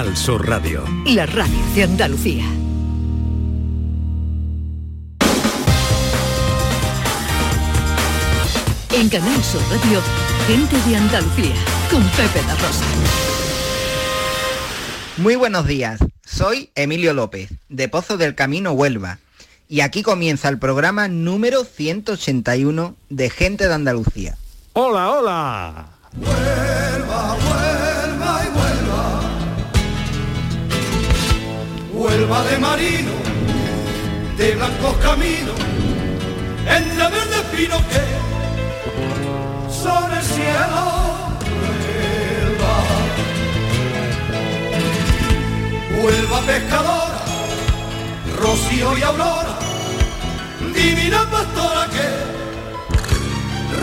Al Sur Radio. La radio de Andalucía. En Canal Sur Radio, gente de Andalucía, con Pepe la Rosa. Muy buenos días, soy Emilio López, de Pozo del Camino Huelva, y aquí comienza el programa número 181 de Gente de Andalucía. Hola, hola. Huelva, Huelva y Huelva. Huelva de marino, de blancos caminos, entre verdes pinos que son el cielo. Huelva, Huelva pescadora, Rocío y Aurora, divina pastora que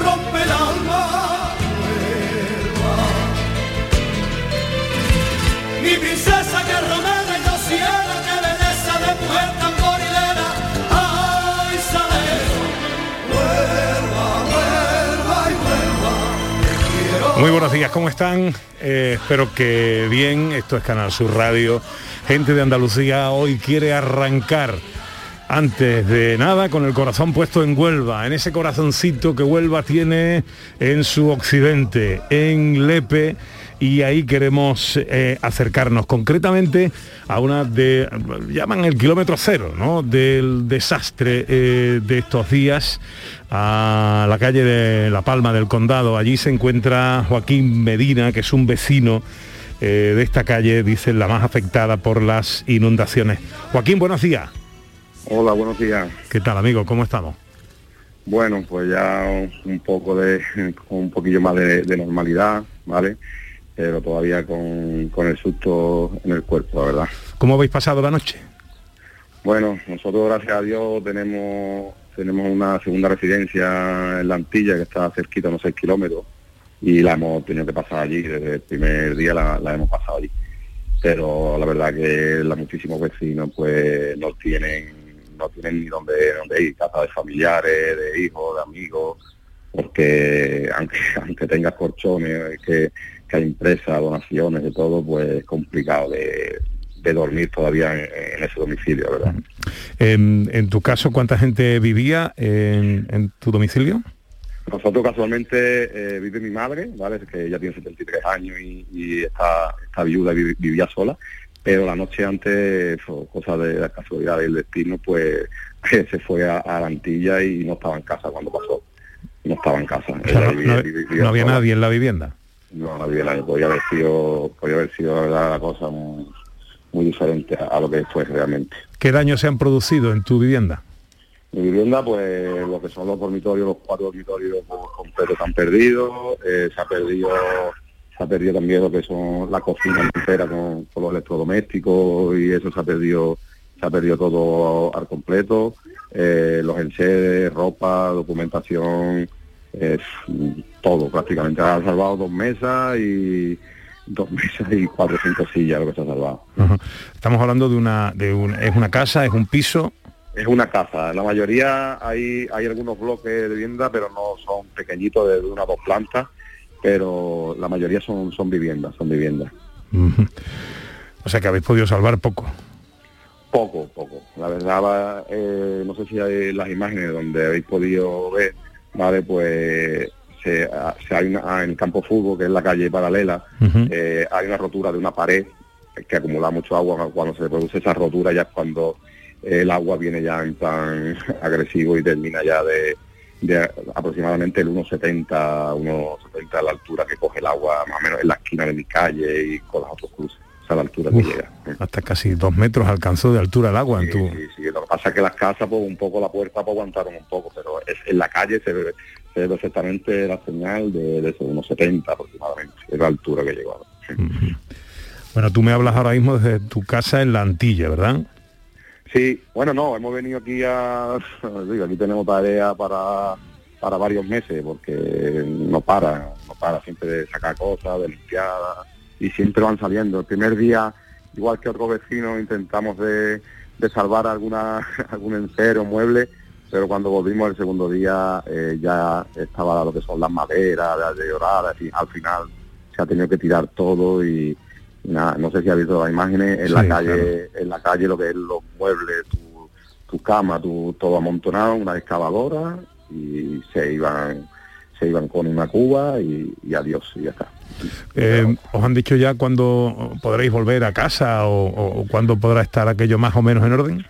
rompe el alma. mi princesa que Muy buenos días, ¿cómo están? Eh, espero que bien, esto es Canal Sur Radio. Gente de Andalucía hoy quiere arrancar antes de nada con el corazón puesto en Huelva, en ese corazoncito que Huelva tiene en su occidente, en Lepe y ahí queremos eh, acercarnos concretamente a una de, llaman el kilómetro cero, ¿no? Del desastre eh, de estos días a la calle de La Palma del Condado. Allí se encuentra Joaquín Medina, que es un vecino eh, de esta calle, dicen, la más afectada por las inundaciones. Joaquín, buenos días. Hola, buenos días. ¿Qué tal, amigo? ¿Cómo estamos? Bueno, pues ya un poco de, un poquillo más de, de normalidad, ¿vale? Pero todavía con, con el susto en el cuerpo, la verdad. ¿Cómo habéis pasado la noche? Bueno, nosotros gracias a Dios tenemos tenemos una segunda residencia en la Antilla que está cerquita, unos 6 kilómetros, y la hemos tenido que pasar allí, desde el primer día la, la hemos pasado allí. Pero la verdad que la muchísimos vecinos pues no tienen, no tienen ni dónde, dónde ir, casa de familiares, de hijos, de amigos, porque aunque, aunque tengas colchones, que, que hay empresas, donaciones, de todo, pues es complicado de, de dormir todavía en, en ese domicilio, ¿verdad? En, en tu caso, ¿cuánta gente vivía en, en tu domicilio? Nosotros casualmente eh, vive mi madre, ¿vale? Que ella tiene 73 años y, y está, está viuda y vi- vivía sola, pero la noche antes, cosa de la casualidad del destino, pues se fue a, a la Antilla y no estaba en casa cuando pasó. No estaba en casa. O sea, Ella no, vivía- no- vivía no había sola. nadie en la vivienda. No, no vivía nadie. Podía haber sido, podía haber sido la verdad, la cosa muy, muy diferente a, a lo que fue realmente. ¿Qué daños se han producido en tu vivienda? Mi vivienda, pues lo que son los dormitorios, los cuatro dormitorios completos han perdido, eh, se ha perdido se ha perdido también lo que son la cocina entera con, con los electrodomésticos y eso se ha perdido se ha perdido todo al completo, eh, los enseres, ropa, documentación, eh, todo prácticamente. Ha salvado dos mesas y dos mesas y cuatro o cinco sillas lo que se ha salvado. Ajá. Estamos hablando de una, de un, es una casa, es un piso. Es una casa. La mayoría hay, hay algunos bloques de vivienda, pero no son pequeñitos de una o dos plantas, pero la mayoría son, son viviendas, son viviendas. O sea que habéis podido salvar poco. Poco, poco. La verdad, eh, no sé si hay las imágenes donde habéis podido ver, ¿vale? Pues se, se hay una, en el campo de fútbol, que es la calle paralela, eh, hay una rotura de una pared que acumula mucho agua. Cuando se produce esa rotura ya es cuando el agua viene ya en plan agresivo y termina ya de, de aproximadamente el 1,70, 1,70 a la altura que coge el agua más o menos en la esquina de mi calle y con las otros cruces. Es la altura que llega. hasta casi dos metros alcanzó de altura el agua en tu... Sí, sí, lo que pasa es que las casas, pues un poco la puerta pues, aguantaron un poco, pero es, en la calle se ve, se ve perfectamente la señal de, de unos 70 aproximadamente, es la altura que llegó. Bueno, tú me hablas ahora mismo desde tu casa en la Antilla, ¿verdad? Sí, bueno, no, hemos venido aquí a... digo, aquí tenemos tarea para, para varios meses, porque no para, no para siempre de sacar cosas, de limpiar, y siempre van saliendo. El primer día, igual que otros vecinos, intentamos de, de salvar alguna, algún enser o mueble, pero cuando volvimos el segundo día eh, ya estaba lo que son las maderas, las deterioradas, y al final se ha tenido que tirar todo y, nada, no sé si ha visto las imágenes en la calle, en la calle lo que es los muebles, tu, tu cama, tu, todo amontonado, una excavadora y se iban, se iban con una cuba y, y adiós y ya está. Eh, ¿Os han dicho ya cuándo podréis volver a casa o, o- cuándo podrá estar aquello más o menos en orden?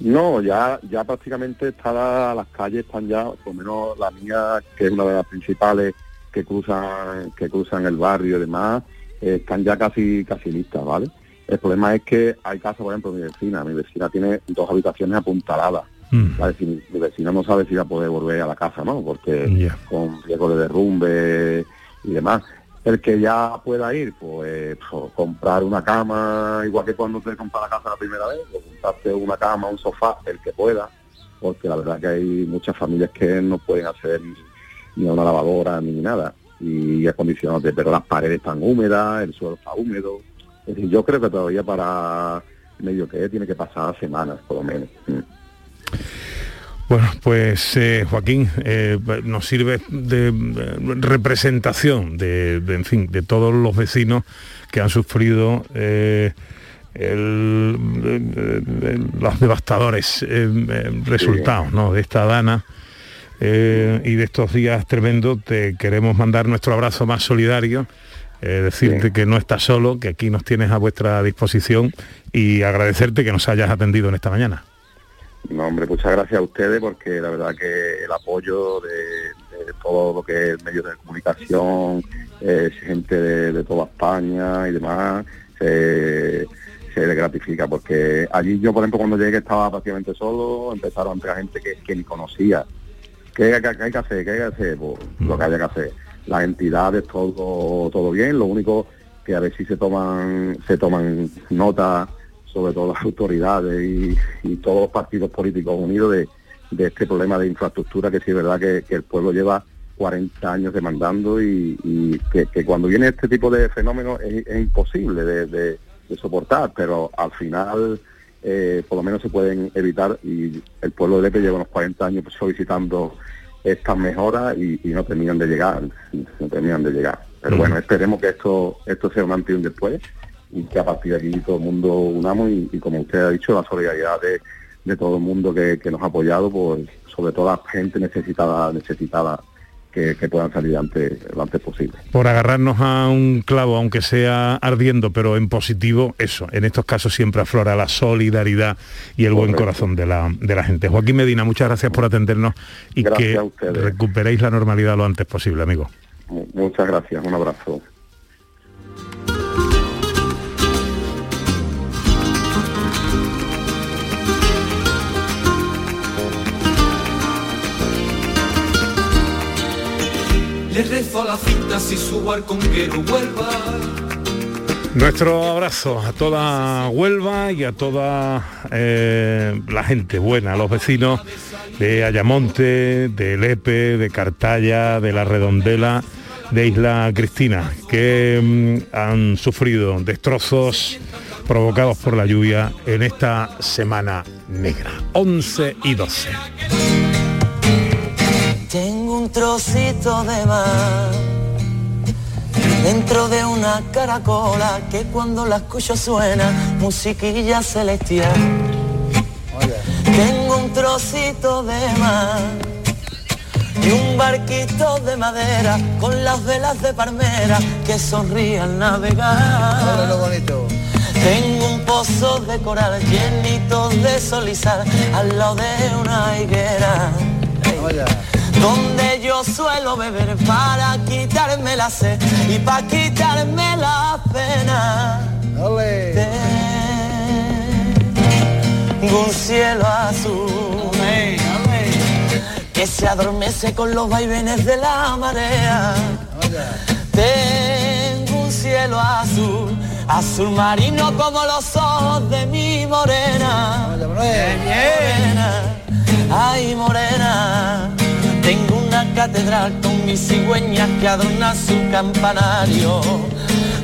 No, ya ya prácticamente está la- las calles están ya, por lo menos la mía, que es una de las principales que cruzan que cruzan el barrio y demás, eh, están ya casi casi listas, ¿vale? El problema es que hay casas, por ejemplo, mi vecina, mi vecina tiene dos habitaciones apuntaladas, Mm. ¿vale? Si mi, vecina no sabe si va a poder volver a la casa, ¿no? Porque con riesgo de derrumbe y demás. El que ya pueda ir, pues, pues, comprar una cama, igual que cuando te compras la casa la primera vez, o comprarte una cama, un sofá, el que pueda, porque la verdad que hay muchas familias que no pueden hacer ni, una lavadora ni nada, y acondicionados, pero las paredes están húmedas, el suelo está húmedo. Es decir, yo creo que todavía para medio que tiene que pasar semanas, por lo menos. Bueno, pues eh, Joaquín, eh, nos sirve de, eh, representación de, de, en fin, de todos los vecinos que han sufrido eh, el- los devastadores resultados ¿no? de esta dana y de estos días tremendos. Te queremos mandar nuestro abrazo más solidario. eh, decirte que no estás solo, que aquí nos tienes a vuestra disposición y agradecerte que nos hayas atendido en esta mañana. No, hombre, muchas gracias a ustedes porque la verdad que el apoyo de, todo lo que es medios de comunicación, eh, gente de, toda España y demás, se, se gratifica porque allí yo, por ejemplo, cuando llegué estaba prácticamente solo, empezaron a entrar gente que, ni conocía. ¿Qué, hay que- qué hay que hacer? ¿Qué hay que hacer? Pues lo que haya que hacer. Las entidades, todo, todo bien, lo único que a ver si se toman, se toman nota sobre todo las autoridades y, y todos los partidos políticos unidos de, de este problema de infraestructura que sí es verdad que, que el pueblo lleva 40 años demandando y, y que, que cuando viene este tipo de fenómenos es, es imposible de, de- de soportar, pero al final eh, por lo menos se pueden evitar y el pueblo de Lepe lleva unos 40 años solicitando estas mejoras y, y no terminan de llegar, no terminan de llegar. Pero bueno, esperemos que esto esto sea un antes y un después y que a partir de aquí todo el mundo unamos y, y como usted ha dicho, la solidaridad de, de todo el mundo que, que nos ha apoyado, pues sobre todo la gente necesitada, necesitada que, que puedan salir antes, lo antes posible. por agarrarnos a un clavo, aunque sea ardiendo, pero en positivo, eso. En estos casos siempre aflora la solidaridad y el buen corazón de la, de la gente. Joaquín Medina, muchas gracias por atendernos y Gracias que recuperéis la normalidad lo antes posible, amigo. Mu- Muchas gracias, un abrazo. Le rezo a la cinta si su barconquero vuelva. Nuestro abrazo a toda Huelva y a toda eh, la gente buena, a los vecinos de Ayamonte, de Lepe, de Cartaya, de La Redondela, de Isla Cristina, que mm, han sufrido destrozos provocados por la lluvia en esta semana negra. 11 y 12. Un trocito de mar dentro de una caracola que cuando la escucho suena musiquilla celestial. Tengo un trocito de mar y un barquito de madera con las velas de palmera que sonríe al navegar. Tengo un pozo de coral llenito de sol y sal al lado de una higuera. Donde yo suelo beber para quitarme la sed y para quitarme la pena. Tengo un cielo azul que se adormece con los vaivenes de la marea. Tengo un cielo azul, azul marino como los ojos de mi morena. Morena, ay morena. Una catedral con mis cigüeñas que adorna su campanario.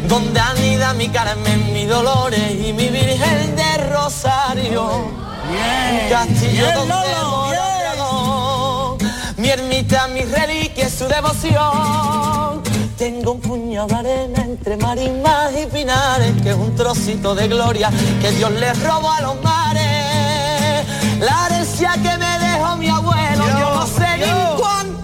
Donde anida mi Carmen, mi Dolores y mi Virgen de Rosario. Un castillo donde mora mi ermita, mi reliquia, su devoción. Tengo un puño de arena entre marismas y pinares, que es un trocito de gloria que Dios le robó a los mares. La herencia que me dejó mi abuelo, yo, no sé ni cuánto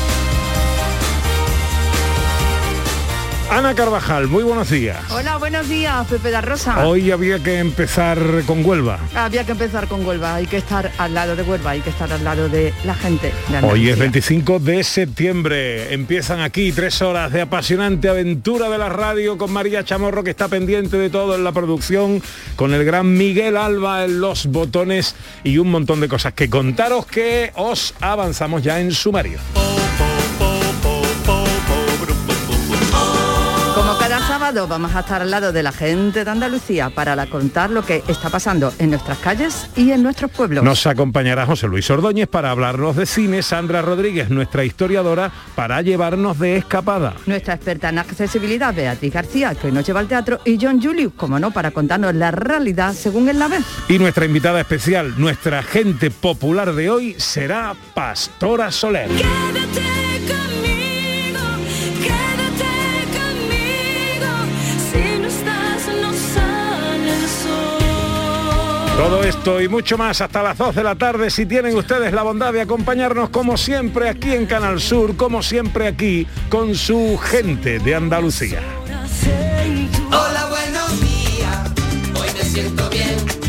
Ana Carvajal, muy buenos días. Hola, buenos días, Pepe da Rosa. Hoy había que empezar con Huelva. Había que empezar con Huelva, hay que estar al lado de Huelva, hay que estar al lado de la gente. de. Hoy es 25 de septiembre. Empiezan aquí tres horas de apasionante aventura de la radio con María Chamorro, que está pendiente de todo en la producción, con el gran Miguel Alba en los botones y un montón de cosas que contaros que os avanzamos ya en sumario. Sábado vamos a estar al lado de la gente de Andalucía para la- contar lo que está pasando en nuestras calles y en nuestros pueblos. Nos acompañará José Luis Ordóñez para hablarnos de cine, Sandra Rodríguez, nuestra historiadora, para llevarnos de escapada. Nuestra experta en accesibilidad, Beatriz García, que hoy nos lleva al teatro, y John Julius, como no, para contarnos la realidad según él la ve. Y nuestra invitada especial, nuestra gente popular de hoy, será Pastora Soler. Quédate Todo esto y mucho más hasta las 2 de la tarde si tienen ustedes la bondad de acompañarnos como siempre aquí en Canal Sur, como siempre aquí con su gente de Andalucía. Hola, buenos días, hoy me siento bien.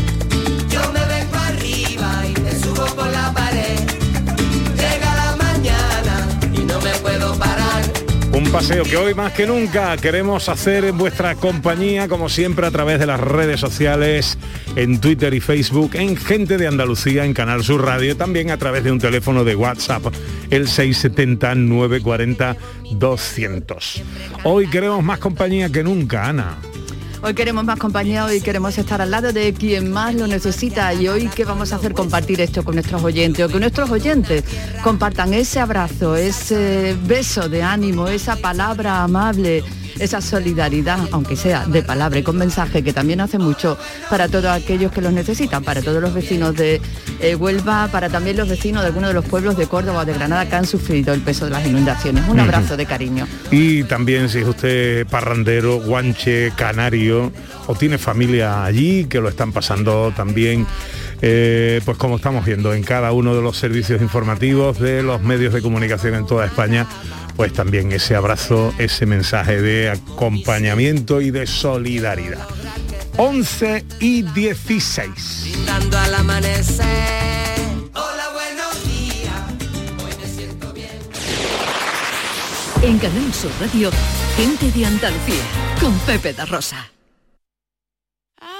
Paseo que hoy más que nunca queremos hacer en vuestra compañía, como siempre a través de las redes sociales, en Twitter y Facebook, en Gente de Andalucía, en Canal Sur Radio, también a través de un teléfono de WhatsApp, el 670-940-200. Hoy queremos más compañía que nunca, Ana. Hoy queremos más compañía, hoy queremos estar al lado de quien más lo necesita. Y hoy qué vamos a hacer compartir esto con nuestros oyentes o que nuestros oyentes compartan ese abrazo, ese beso de ánimo, esa palabra amable, esa solidaridad, aunque sea de palabra y con mensaje, que también hace mucho para todos aquellos que los necesitan, para todos los vecinos de eh, Huelva, para también los vecinos de algunos de los pueblos de Córdoba o de Granada que han sufrido el peso de las inundaciones. Un abrazo de cariño. Y también si es usted parrandero, guanche, canario, o tiene familia allí que lo están pasando también, eh, pues como estamos viendo en cada uno de los servicios informativos de los medios de comunicación en toda España, pues también ese abrazo, ese mensaje de acompañamiento y de solidaridad. 11 y 16. Dando al amanecer. Hola, buenos días, hoy me siento bien. En Canal Sur Radio, gente de Andalucía, con Pepe da Rosa.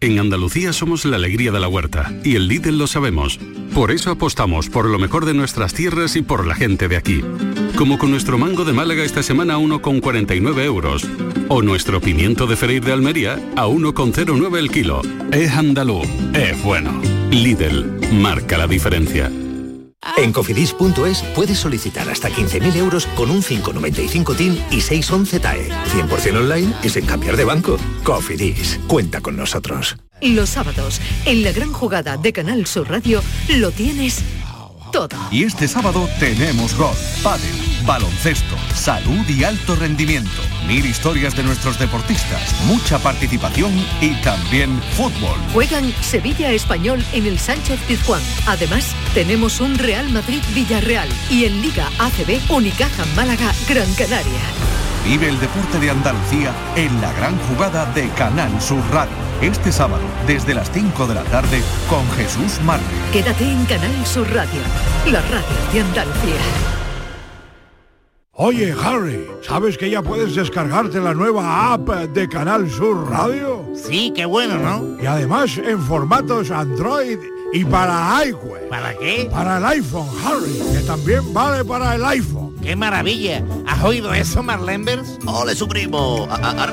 En Andalucía somos la alegría de la huerta y el Lidl lo sabemos. Por eso apostamos por lo mejor de nuestras tierras y por la gente de aquí. Como con nuestro mango de Málaga esta semana a 1,49 euros. O nuestro pimiento de freír de Almería a 1,09 el kilo. Es andaluz, es bueno. Lidl, marca la diferencia. En cofidis.es puedes solicitar hasta 15.000 euros con un 595 TIN y 611 TAE. 100% online y sin cambiar de banco. Cofidis, cuenta con nosotros. Los sábados, en la gran jugada de Canal Sur Radio, lo tienes todo. Y este sábado tenemos golf, pádel, baloncesto, salud y alto rendimiento. Mil historias de nuestros deportistas, mucha participación y también fútbol. Juegan Sevilla Español en el Sánchez Pizjuán. Además, tenemos un Real Madrid Villarreal y en Liga ACB Unicaja Málaga Gran Canaria. Vive el deporte de Andalucía en la gran jugada de Canal Sur Radio. Este sábado, desde las 5 de la tarde, con Jesús Márquez. Quédate en Canal Sur Radio, la radio de Andalucía. Oye, Harry, ¿sabes que ya puedes descargarte la nueva app de Canal Sur Radio? Sí, qué bueno, ¿no? Y además en formatos Android y para iWeb. ¿Para qué? Para el iPhone, Harry, que también vale para el iPhone. ¡Qué maravilla! ¿Has oído eso, Marlenbers? ¡Ole, su primo! A- a- Ahora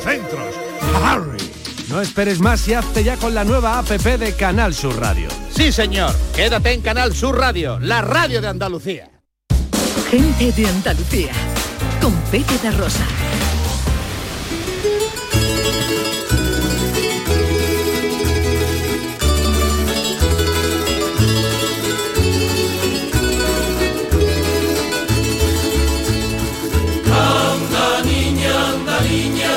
centros. Harry. No esperes más y hazte ya con la nueva APP de Canal Sur Radio. Sí, señor. Quédate en Canal Sur Radio, la radio de Andalucía. Gente de Andalucía. Con Pepe da Rosa. Anda niña, anda niña,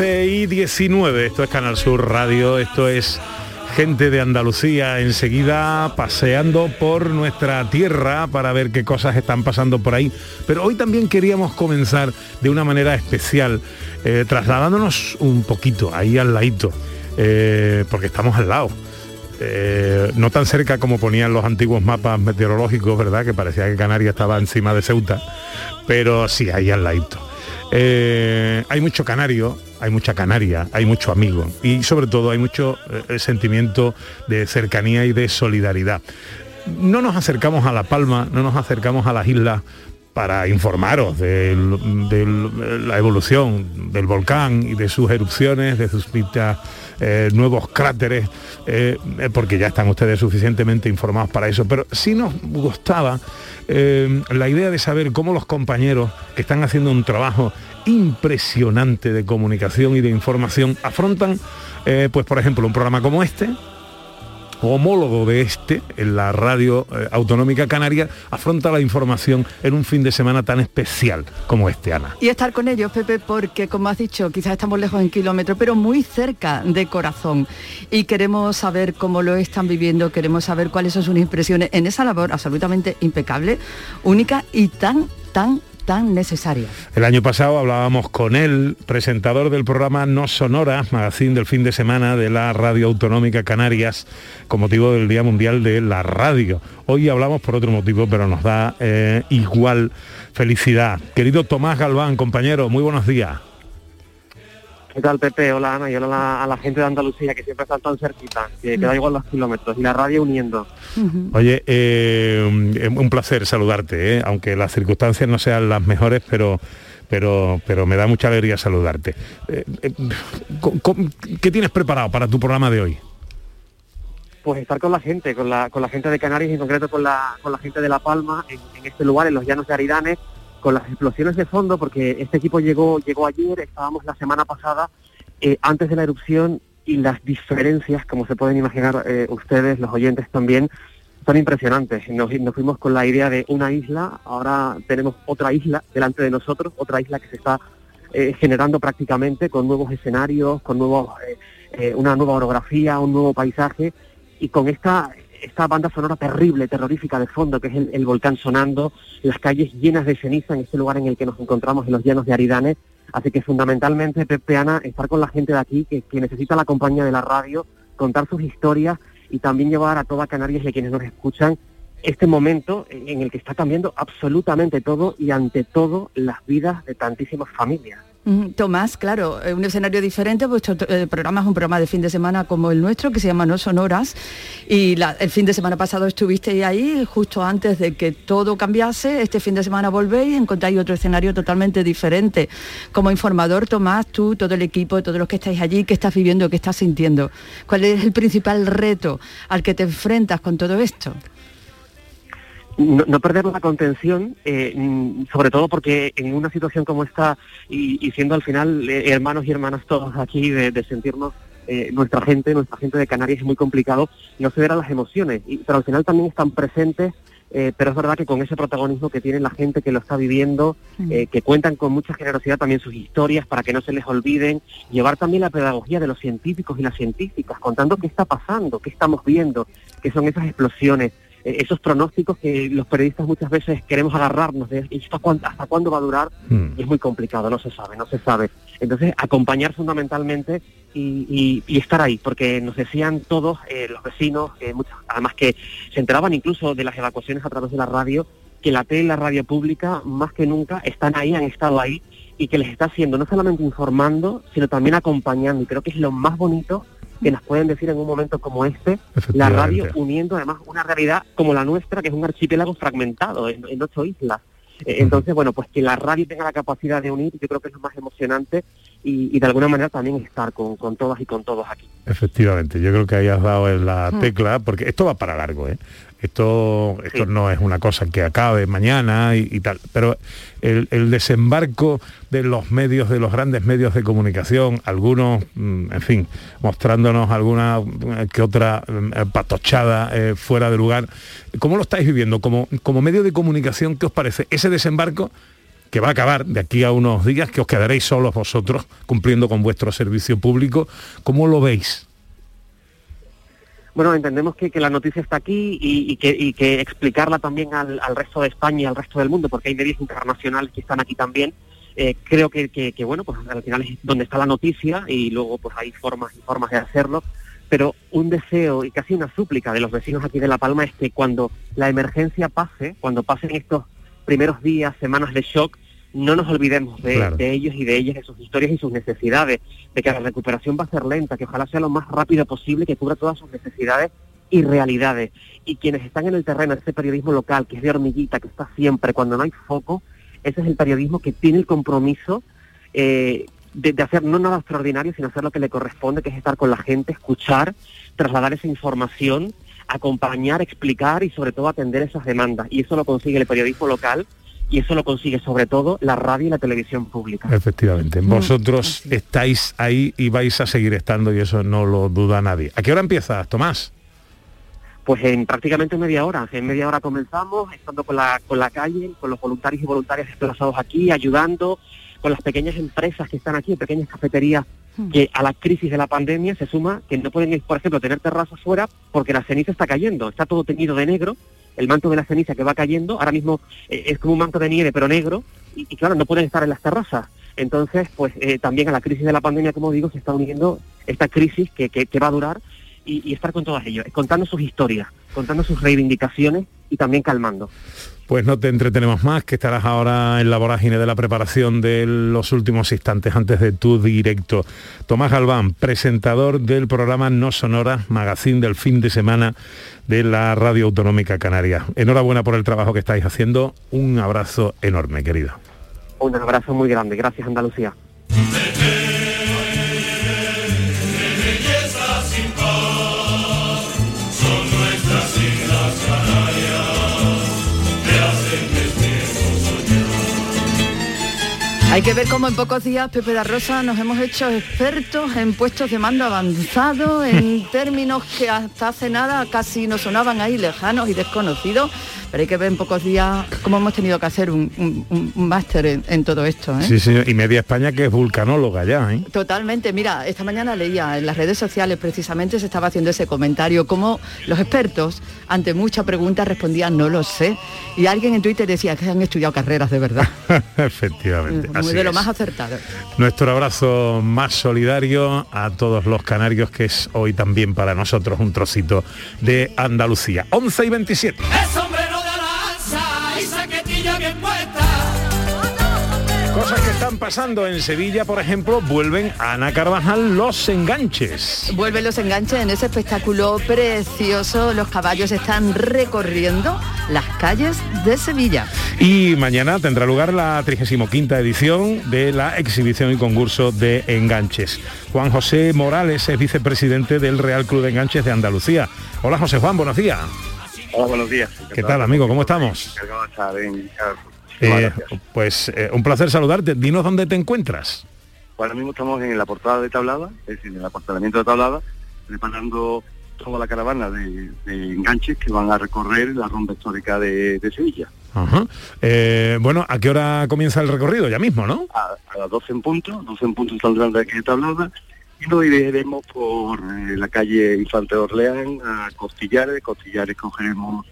y 19. Esto es Canal Sur Radio, esto es gente de Andalucía enseguida paseando por nuestra tierra para ver qué cosas están pasando por ahí. Pero hoy también queríamos comenzar de una manera especial, eh, trasladándonos un poquito ahí al ladito, eh, porque estamos al lado. Eh, no tan cerca como ponían los antiguos mapas meteorológicos, ¿verdad? Que parecía que Canarias estaba encima de Ceuta, pero sí, ahí al ladito. Eh, hay mucho canario, hay mucha canaria, hay mucho amigo y sobre todo hay mucho eh, sentimiento de cercanía y de solidaridad. No nos acercamos a La Palma, no nos acercamos a las islas para informaros de la evolución del volcán y de sus erupciones, de sus vistas, eh, nuevos cráteres, eh, eh, porque ya están ustedes suficientemente informados para eso. Pero sí nos gustaba la idea de saber cómo los compañeros que están haciendo un trabajo impresionante de comunicación y de información afrontan, pues por ejemplo, un programa como este, homólogo de este, en la radio eh, autonómica canaria, afronta la información en un fin de semana tan especial como este, Ana. Y estar con ellos, Pepe, porque como has dicho, quizás estamos lejos en kilómetros, pero muy cerca de corazón. Y queremos saber cómo lo están viviendo, queremos saber cuáles son sus impresiones en esa labor absolutamente impecable, única y tan, tan, tan necesaria. El año pasado hablábamos con él, presentador del programa No Sonoras, magazine del fin de semana de la Radio Autonómica Canarias, con motivo del Día Mundial de la Radio. Hoy hablamos por otro motivo, pero nos da eh, igual felicidad. Querido Tomás Galván, compañero, muy buenos días. ¿Qué tal, Pepe? Hola, Ana, y hola a la, a la gente de Andalucía, que siempre están tan cerquita, que, que da igual los kilómetros, y la radio uniendo. Oye, eh, un placer saludarte, ¿eh? aunque las circunstancias no sean las mejores, pero pero pero me da mucha alegría saludarte. Eh, eh, ¿Qué tienes preparado para tu programa de hoy? Pues estar con la gente, con la, con la gente de Canarias, y en concreto con la, con la gente de La Palma, en, en este lugar, en los llanos de Aridanes, con las explosiones de fondo, porque este equipo llegó, llegó ayer, estábamos la semana pasada, eh, antes de la erupción, y las diferencias, como se pueden imaginar eh, ustedes, los oyentes también, son impresionantes. Nos, fuimos con la idea de una isla, ahora tenemos otra isla delante de nosotros, otra isla que se está eh, generando prácticamente con nuevos escenarios, con nuevos, eh, una nueva orografía, un nuevo paisaje y con esta esta banda sonora terrible, terrorífica de fondo, que es el, volcán sonando, las calles llenas de ceniza en este lugar en el que nos encontramos, en los llanos de Aridane. Así que fundamentalmente, Pepe Ana, estar con la gente de aquí, que, que necesita la compañía de la radio, contar sus historias y también llevar a toda Canarias y a quienes nos escuchan este momento en el que está cambiando absolutamente todo y ante todo las vidas de tantísimas familias. Mm, Tomás, claro, eh, un escenario diferente, vuestro eh, programa es un programa de fin de semana como el nuestro, que se llama No Sonoras, y la- el fin de semana pasado estuvisteis ahí, justo antes de que todo cambiase, este fin de semana volvéis y encontráis otro escenario totalmente diferente. Como informador, Tomás, tú, todo el equipo, todos los que estáis allí, ¿qué estás viviendo, qué estás sintiendo? ¿Cuál es el principal reto al que te enfrentas con todo esto? No, no perder la contención, eh, mm, sobre todo porque en una situación como esta, y, y siendo al final eh, hermanos y hermanas todos aquí, de, de sentirnos eh, nuestra gente, nuestra gente de Canarias es muy complicado, no ceder a las emociones, y- pero al final también están presentes, eh, pero es verdad que con ese protagonismo que tiene la gente que lo está viviendo, eh, que cuentan con mucha generosidad también sus historias para que no se les olviden, llevar también la pedagogía de los científicos y las científicas, contando qué está pasando, qué estamos viendo, qué son esas explosiones, esos pronósticos que los periodistas muchas veces queremos agarrarnos de ¿y esto cuán- hasta cuándo va a durar Hmm. es muy complicado, no se sabe, no se sabe. Entonces, acompañar fundamentalmente y, y- y estar ahí, porque nos decían todos, eh, los vecinos, eh, muchos, además que se enteraban incluso de las evacuaciones a través de la radio, que la tele y la radio pública, más que nunca, están ahí, han estado ahí, y que les está haciendo no solamente informando, sino también acompañando. Y creo que es lo más bonito que nos pueden decir en un momento como este, la radio uniendo además una realidad como la nuestra, que es un archipiélago fragmentado en, en ocho islas. Eh, Entonces, bueno, pues que la radio tenga la capacidad de unir, yo creo que es lo más emocionante y, y de alguna manera también estar con, con todas y con todos aquí. Efectivamente, yo creo que ahí has dado en la tecla, porque esto va para largo, ¿eh? Esto, esto no es una cosa que acabe mañana y, y tal, pero el, el desembarco de los medios, de los grandes medios de comunicación, algunos, mm, en fin, mostrándonos alguna eh, que otra eh, patochada eh, fuera de lugar, ¿cómo lo estáis viviendo? Como, como medio de comunicación, ¿qué os parece ese desembarco? que va a acabar de aquí a unos días, que os quedaréis solos vosotros cumpliendo con vuestro servicio público. ¿Cómo lo veis? Bueno, entendemos que, que la noticia está aquí y, que, y que explicarla también al, resto de España y al resto del mundo, porque hay medios internacionales que están aquí también. Eh, creo que- que, bueno, pues al final es donde está la noticia y luego pues hay formas y formas de hacerlo. Pero un deseo y casi una súplica de los vecinos aquí de La Palma es que cuando la emergencia pase, cuando pasen estos primeros días, semanas de shock, no nos olvidemos de, Claro. de ellos y de ellas, de sus historias y sus necesidades, de que la recuperación va a ser lenta, que ojalá sea lo más rápido posible, que cubra todas sus necesidades y realidades. Y quienes están en el terreno, ese periodismo local, que es de hormiguita, que está siempre, cuando no hay foco, ese es el periodismo que tiene el compromiso eh, de, de hacer no nada extraordinario, sino hacer lo que le corresponde, que es estar con la gente, escuchar, trasladar esa información, acompañar, explicar y sobre todo atender esas demandas. Y eso lo consigue el periodismo local y eso lo consigue sobre todo la radio y la televisión pública. Efectivamente, vosotros estáis ahí y vais a seguir estando y eso no lo duda nadie. ¿A qué hora empiezas, Tomás? Pues en prácticamente media hora. En media hora comenzamos, estando con la, con la calle, con los voluntarios y voluntarias desplazados aquí, ayudando, con las pequeñas empresas que están aquí, pequeñas cafeterías, que a la crisis de la pandemia se suma que no pueden, por ejemplo, tener terrazas fuera porque la ceniza está cayendo, está todo teñido de negro, el manto de la ceniza que va cayendo, ahora mismo eh, es como un manto de nieve pero negro, y, claro, no pueden estar en las terrazas. Entonces, pues eh, también a la crisis de la pandemia, como digo, se está uniendo esta crisis que, que- que va a durar y, y estar con todos ellos, contando sus historias, contando sus reivindicaciones y también calmando. Pues no te entretenemos más, que estarás ahora en la vorágine de la preparación de los últimos instantes antes de tu directo. Tomás Galván, presentador del programa No Sonora, magazine del fin de semana de la Radio Autonómica Canaria. Enhorabuena por el trabajo que estáis haciendo. Un abrazo enorme, querido. Un abrazo muy grande, gracias Andalucía. Hay que ver cómo en pocos días, Pepe da Rosa, nos hemos hecho expertos en puestos de mando avanzado, en términos que hasta hace nada casi nos sonaban ahí lejanos y desconocidos, pero hay que ver en pocos días cómo hemos tenido que hacer un, un- un- un máster en, en todo esto. ¿eh? Sí, señor. Y media España que es vulcanóloga ya, ¿eh? Totalmente, mira, esta mañana leía en las redes sociales precisamente se estaba haciendo ese comentario, como los expertos ante mucha pregunta respondían no lo sé. Y alguien en Twitter decía que han estudiado carreras de verdad. Efectivamente. Muy así de lo es. más acertado. Nuestro abrazo más solidario a todos los canarios, que es hoy también para nosotros un trocito de Andalucía. 11 y 27. Es sombrero están pasando en Sevilla, por ejemplo, vuelven a Ana Carvajal los enganches. Vuelven los enganches en ese espectáculo precioso. Los caballos están recorriendo las calles de Sevilla. Y mañana tendrá lugar la 35 edición de la exhibición y concurso de enganches. Juan José Morales es vicepresidente del Real Club de Enganches de Andalucía. Hola José Juan, buenos días. Hola, buenos días. ¿Qué tal amigo? ¿Cómo estamos? Eh, pues eh, un placer saludarte. Dinos dónde te encuentras. Ahora mismo estamos en la portada de Tablada, es decir, en el aportamiento de Tablada, preparando toda la caravana de, de enganches que van a recorrer la ronda histórica de, de Sevilla. Ajá. Eh, bueno, ¿a qué hora comienza el recorrido? Ya mismo, ¿no? A, a las 12 en punto, 12 en punto saldrán de aquí de Tablada y nos iremos por eh, la calle Infante Orleán a Costillares, Costillares cogeremos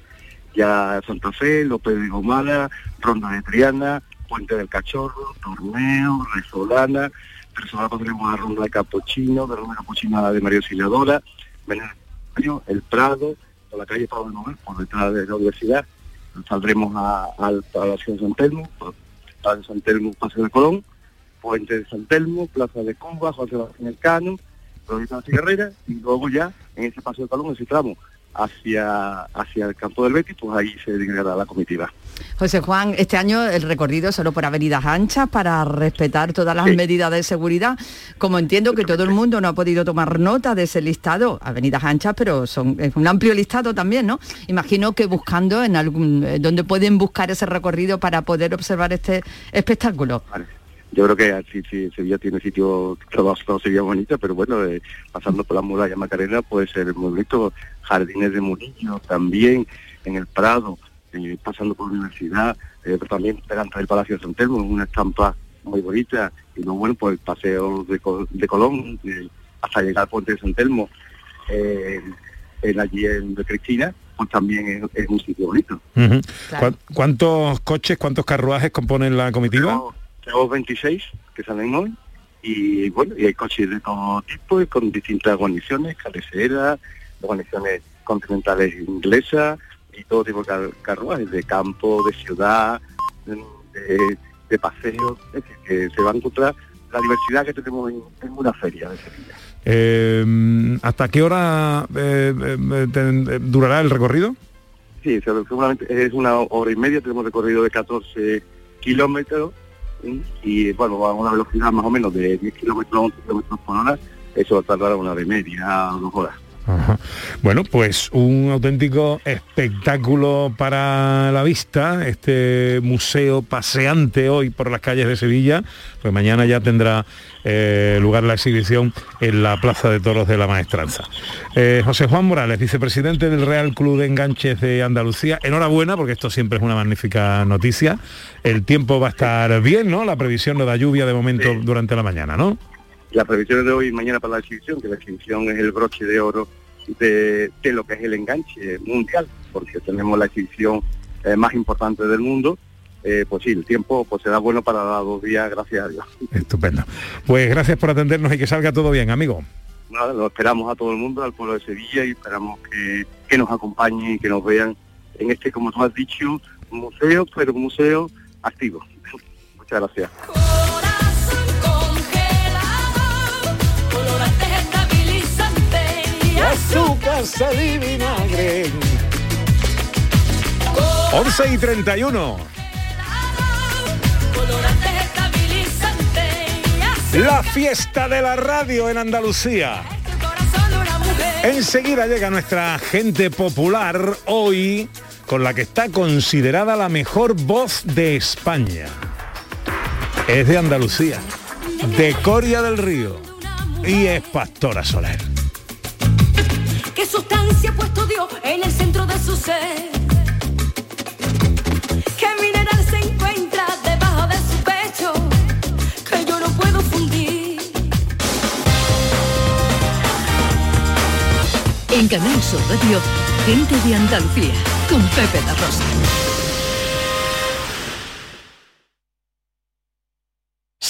ya Santa Fe, López de Gomara, Ronda de Triana, Puente del Cachorro, Torneo, Resolana, Resolana pasaremos a Ronda de Capuchino, de Ronda de Capuchino de María Auxiliadora, Venezuela, El Prado, por la calle Pablo Nobel, por detrás de la universidad, saldremos a- al Palacio de San Telmo, de San Telmo, Paseo de Colón, Puente de San Telmo, Plaza de Cuba, José Sebastián Elcano, Provincia de la Cigarrera, y luego ya en ese Paseo de Colón, ese tramo, hacia, hacia el campo del Betis, pues ahí se dedicará la comitiva. José Juan, este año el recorrido solo por avenidas anchas para respetar todas las medidas de seguridad. Como entiendo que todo el mundo no ha podido tomar nota de ese listado, avenidas anchas, pero son es un amplio listado también, ¿no? Imagino que buscando en algún eh, donde pueden buscar ese recorrido para poder observar este espectáculo. Yo creo que sí, sí, Sevilla tiene sitio, todo, todo Sevilla bonita, pero bueno, eh, pasando por la muralla Macarena puede ser muy bonito, jardines de Murillo también, en el Prado, eh, pasando por la universidad, eh, pero también delante del Palacio de San Telmo, una estampa muy bonita, y luego bueno, pues el paseo de, de Colón, eh, hasta llegar al puente de San Telmo, eh, en allí en de Cristina, pues también es, es un sitio bonito. Ujú. ¿Cuán- ¿Cuántos coches, cuántos carruajes componen la comitiva? Tenemos 26 que salen hoy y bueno, y hay coches de todo tipo y con distintas guarniciones, cabeceras, guarniciones continentales inglesas y todo tipo de car- carruajes de campo, de ciudad, de, de paseo, es decir, que se va a encontrar la diversidad que tenemos en, en una feria de Sevilla. Eh, ¿Hasta qué hora eh, eh, durará el recorrido? Sí, se- seguramente es una hora y media, tenemos recorrido de 14 kilómetros y bueno, a una velocidad más o menos de 10 kilómetros, 11 kilómetros por hora, eso va a tardar una hora y media, dos horas. Ajá. Bueno, pues un auténtico espectáculo para la vista, este museo paseante hoy por las calles de Sevilla, pues mañana ya tendrá eh, lugar la exhibición en la Plaza de Toros de la Maestranza. Eh, José Juan Morales, vicepresidente del Real Club de Enganches de Andalucía, enhorabuena porque esto siempre es una magnífica noticia. El tiempo va a estar bien, ¿no? La previsión no da lluvia de momento durante la mañana, ¿no? Las previsiones de hoy y mañana para la exhibición, que la exhibición es el broche de oro de, de lo que es el enganche mundial, porque tenemos la exhibición eh, más importante del mundo, eh, pues sí, el tiempo pues será bueno para dos días, gracias a Dios. Estupendo. Pues gracias por atendernos y que salga todo bien, amigo. Nada, lo esperamos a todo el mundo, al pueblo de Sevilla y esperamos que, que nos acompañen y que nos vean en este, como tú has dicho, museo, pero museo activo. Muchas gracias. Y azúcar, sal y vinagre. 11 y 31. Colorante estabilizante y azúcar. La fiesta de la radio en Andalucía. Enseguida llega nuestra gente popular hoy con la que está considerada la mejor voz de España. Es de Andalucía, de Coria del Río y es Pastora Soler. Su ser? ¿Qué mineral se encuentra debajo de su pecho? Que yo no puedo fundir. En Canal Sur Radio, gente de Andalucía, con Pepe da Rosa.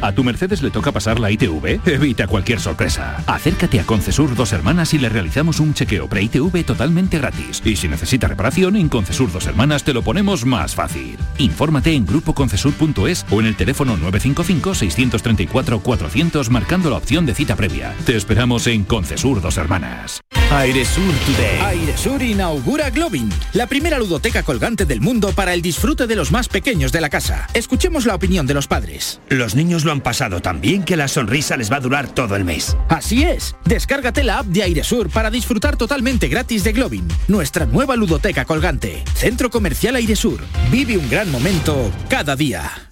¿A tu Mercedes le toca pasar la ITV? Evita cualquier sorpresa. Acércate a Concesur Dos Hermanas y le realizamos un chequeo pre-ITV totalmente gratis. Y si necesita reparación, en Concesur Dos Hermanas te lo ponemos más fácil. Infórmate en grupoconcesur.es o en el teléfono 955-634-400 marcando la opción de cita previa. Te esperamos en Concesur Dos Hermanas. Airesur Today. Airesur inaugura Globin, la primera ludoteca colgante del mundo para el disfrute de los más pequeños de la casa. Escuchemos la opinión de los padres. Los niños lo han pasado tan bien que la sonrisa les va a durar todo el mes. Así es. Descárgate la app de Airesur para disfrutar totalmente gratis de Globin, nuestra nueva ludoteca colgante. Centro Comercial Airesur. Vive un gran momento cada día.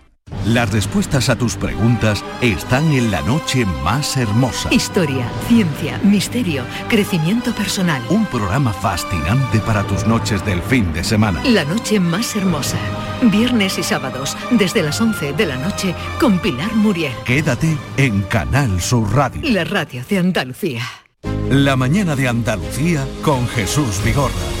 Las respuestas a tus preguntas están en la noche más hermosa. Historia, ciencia, misterio, crecimiento personal. Un programa fascinante para tus noches del fin de semana. La noche más hermosa. Viernes y sábados, desde las 11 de la noche, con Pilar Muriel. Quédate en Canal Sur Radio. La radio de Andalucía. La mañana de Andalucía con Jesús Vigorra.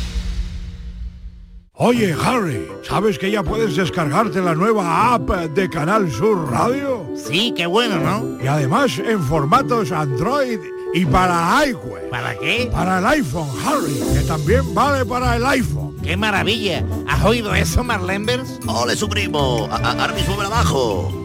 Oye, Harry, ¿sabes que ya puedes descargarte la nueva app de Canal Sur Radio? Sí, qué bueno, ¿no? Y además en formatos Android y para iWeb. ¿Para qué? Para el iPhone, Harry, que también vale para el iPhone. ¡Qué maravilla! ¿Has oído eso, Marlenbers? ¡Ole, su primo! A- a- Ahora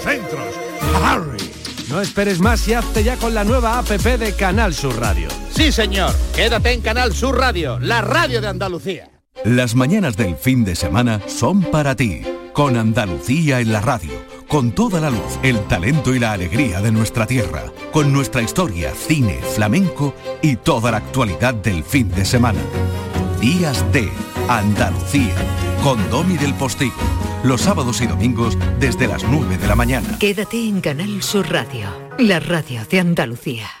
centros. Harry. No esperes más y hazte ya con la nueva APP de Canal Sur Radio. Sí, señor. Quédate en Canal Sur Radio, la radio de Andalucía. Las mañanas del fin de semana son para ti, con Andalucía en la radio, con toda la luz, el talento y la alegría de nuestra tierra, con nuestra historia, cine, flamenco y toda la actualidad del fin de semana. Días de Andalucía, con Domi del Postigo, los sábados y domingos desde las 9 de la mañana. Quédate en Canal Sur Radio, la radio de Andalucía.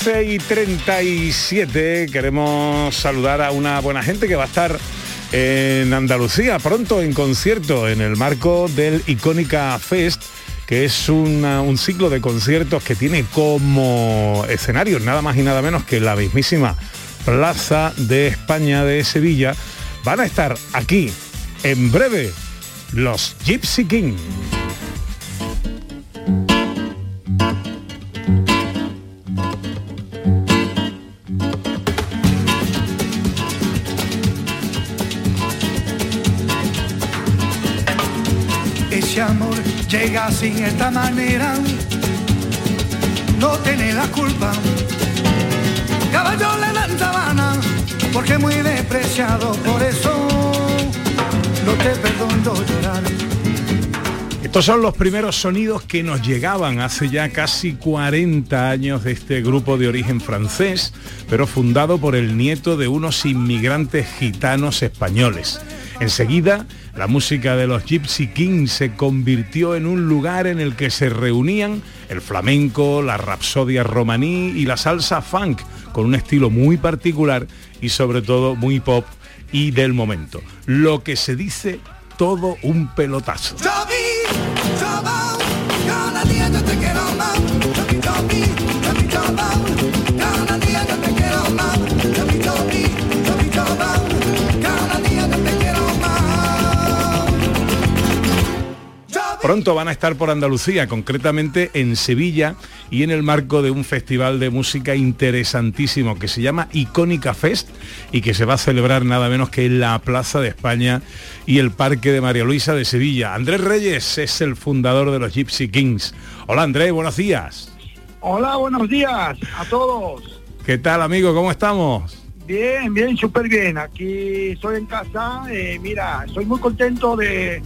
Once y 37 queremos saludar a una buena gente que va a estar en Andalucía pronto en concierto en el marco del Icónica Fest que es un ciclo de conciertos que tiene como escenario nada más y nada menos que la mismísima Plaza de España de Sevilla. Van a estar aquí en breve los Gypsy King. De esta manera, no tiene la culpa. Caballo le dan sabana, porque muy despreciado, por eso no te perdono llorar. Estos son los primeros sonidos que nos llegaban hace ya casi 40 años de este grupo de origen francés, pero fundado por el nieto de unos inmigrantes gitanos españoles. Enseguida, la música de los Gypsy Kings se convirtió en un lugar en el que se reunían el flamenco, la rapsodia romaní y la salsa funk, con un estilo muy particular y sobre todo muy pop y del momento. Lo que se dice todo un pelotazo. Pronto van a estar por Andalucía, concretamente en Sevilla y en el marco de un festival de música interesantísimo que se llama Icónica Fest y que se va a celebrar nada menos que en la Plaza de España y el Parque de María Luisa de Sevilla. Andrés Reyes es el fundador de los Gypsy Kings. Hola Andrés, buenos días. Hola, buenos días a todos. ¿Qué tal amigo? ¿Cómo estamos? Bien, bien, súper bien. Aquí estoy en casa. eh, mira, estoy muy contento de,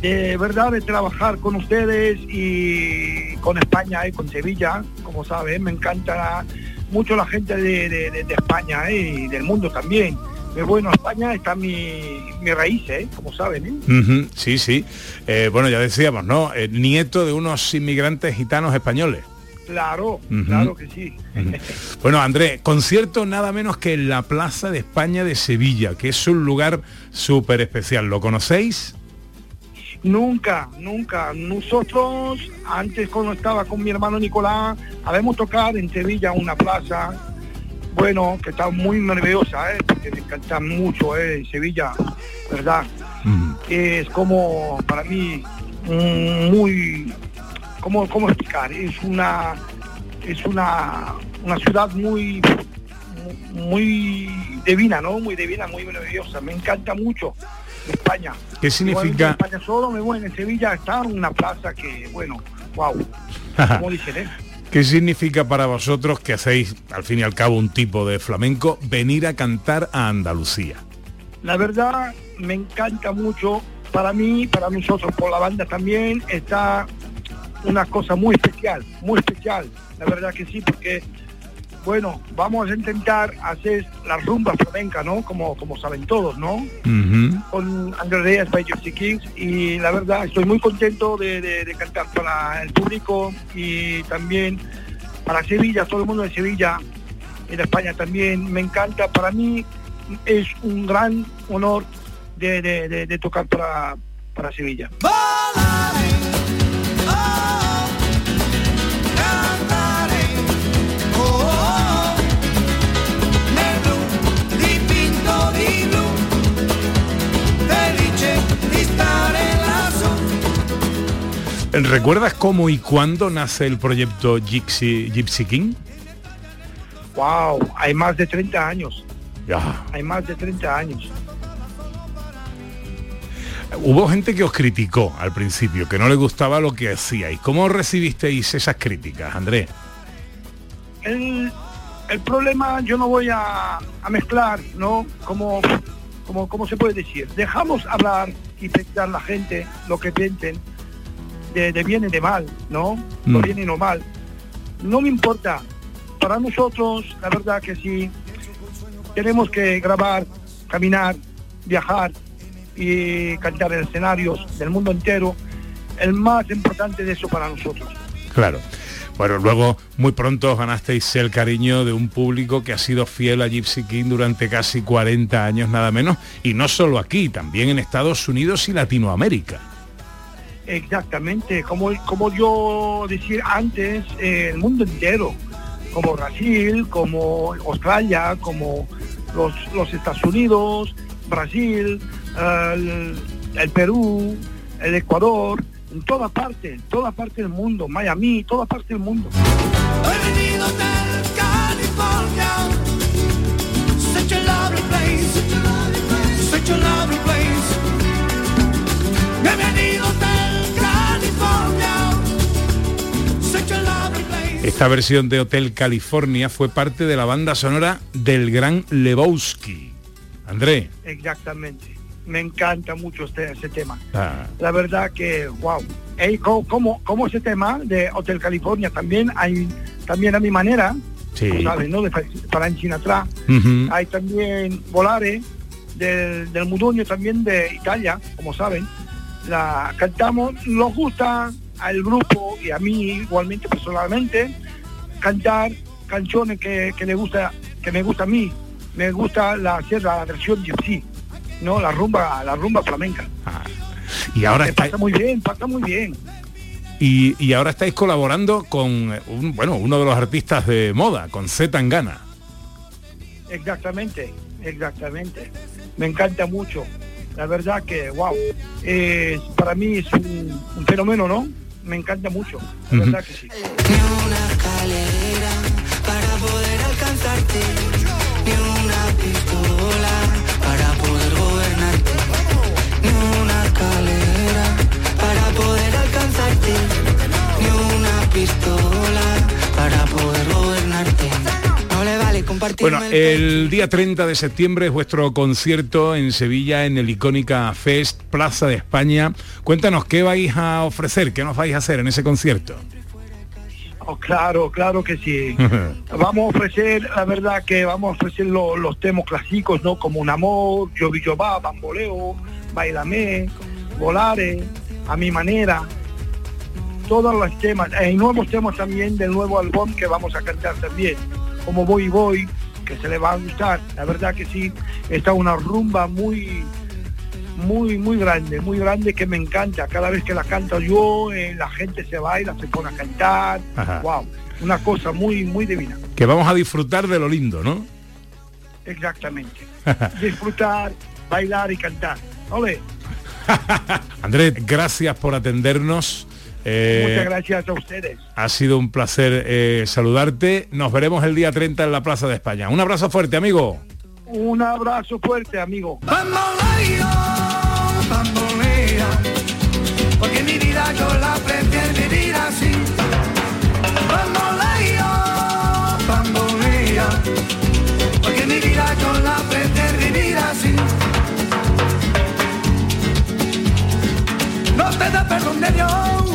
de verdad de trabajar con ustedes y con España y con Sevilla. Como saben, me encanta mucho la gente de, de- de- España eh, y del mundo también. Pero bueno, España está mi, mi raíz, eh, como saben. ¿eh? Sí, sí. Eh, bueno, ya decíamos, ¿no? Eh, nieto de unos inmigrantes gitanos españoles. Claro, claro que sí. Bueno, Andrés, concierto nada menos que en la Plaza de España de Sevilla, que es un lugar súper especial. ¿Lo conocéis? Nunca, nunca. Nosotros, antes cuando estaba con mi hermano Nicolás, habíamos tocado en Sevilla una plaza, bueno, que estaba muy nerviosa, ¿eh? porque me encanta mucho ¿eh? Sevilla, ¿verdad? Es como, para mí, mm, muy, ¿cómo, cómo explicar? Es una, es una, una ciudad muy, muy divina, ¿no? Muy divina, muy maravillosa. Me encanta mucho España. ¿Qué significa? En España solo me voy en Sevilla está una plaza que, bueno, wow, como dicen, ¿eh? ¿Qué significa para vosotros que hacéis, al fin y al cabo, un tipo de flamenco, venir a cantar a Andalucía? La verdad me encanta mucho, para mí, para nosotros, por la banda también, está una cosa muy especial, muy especial, la verdad que sí, porque, bueno, vamos a intentar hacer la rumba flamenca, ¿no? Como, como saben todos, ¿no? con Andrés Reyes by Gypsy Kings y la verdad estoy muy contento de, de- de cantar para el público y también para Sevilla, todo el mundo de Sevilla, en España también. Me encanta, para mí es un gran honor de, de- de- de tocar para, para Sevilla. ¿Recuerdas cómo y cuándo nace el proyecto Gypsy, Gypsy King? Wow, hay más de 30 años, Ya. hay más de 30 años. Hubo gente que os criticó al principio, que no le gustaba lo que hacíais. ¿Cómo recibisteis esas críticas, Andrés? el, el problema yo no voy a, a mezclar, ¿no? Como, como, como se puede decir. Dejamos hablar y pensar la gente lo que piensen de, de bien y de mal, ¿no? Lo Mm. bien y lo mal. No me importa. Para nosotros, la verdad que sí, tenemos que grabar, caminar, viajar y cantar en escenarios del mundo entero. El más importante de eso para nosotros. Claro. Bueno, luego muy pronto os ganasteis el cariño de un público que ha sido fiel a Gypsy King durante casi 40 años nada menos, y no solo aquí, también en Estados Unidos y Latinoamérica. Exactamente, como, como yo decía antes, eh, el mundo entero, como Brasil, como Australia, como los, los Estados Unidos, Brasil, el Perú, el Ecuador, en toda parte, en toda parte del mundo, Miami, toda parte del mundo. Del California, Esta versión de Hotel California fue parte de la banda sonora del gran Lebowski. André. Exactamente. Me encanta mucho este, ese tema. Ah, La verdad que, wow. Ey, como, como, ese tema de Hotel California también hay también a mi manera, Sí. sabes, ¿no? De Frank Sinatra. Ujú. Hay también Volare del, del Mudonio también de Italia, como saben. La cantamos, nos gusta al grupo y a mí igualmente personalmente cantar canciones que, que le gusta, que me gusta a mí. Me gusta la hacer la versión gypsy, no la rumba, la rumba flamenca. Y ahora está, pasa muy bien, pasa muy bien. y, y ahora estáis colaborando con un, bueno, uno de los artistas de moda, con Z Tangana. Exactamente, exactamente. Me encanta mucho. La verdad que, wow, es- para mí es un, un fenómeno, ¿no? Me encanta mucho. La verdad que sí. escalera para poder alcanzarte, ni una alcanzarte, ni una pistola para poder gobernarte. No le vale compartir Bueno, el día 30 de septiembre es vuestro concierto en Sevilla en el Icónica Fest, Plaza de España. Cuéntanos qué vais a ofrecer, qué nos vais a hacer en ese concierto. Oh, claro, claro que sí. Vamos a ofrecer, la verdad que vamos a ofrecer lo- los temas clásicos, ¿no? Como Un Amor, Yo Vi Yo Va, Bamboleo, Bailame, Volare, A Mi Manera. Todos los temas. Hay nuevos temas también del nuevo álbum que vamos a cantar también. Como Voy y Voy, que se le va a gustar. La verdad que sí, está una rumba muy muy muy grande, muy grande que me encanta. Cada vez que la canto yo, eh, la gente se baila, se pone a cantar. Ajá. Wow, una cosa muy muy divina. Que vamos a disfrutar de lo lindo, ¿no? Exactamente. Disfrutar, bailar y cantar. ¿Ole? Andrés, gracias por atendernos. Eh, Muchas gracias a ustedes. ha sido un placer eh, saludarte. Nos veremos el día 30 en la Plaza de España. Un abrazo fuerte, amigo. Un abrazo fuerte, amigo. Bamboleo, bambolea, porque mi vida yo la prefiero vivir así. Bamboleo, bambolea, porque mi vida yo la prefiero vivir así. No te da perdón de Dios.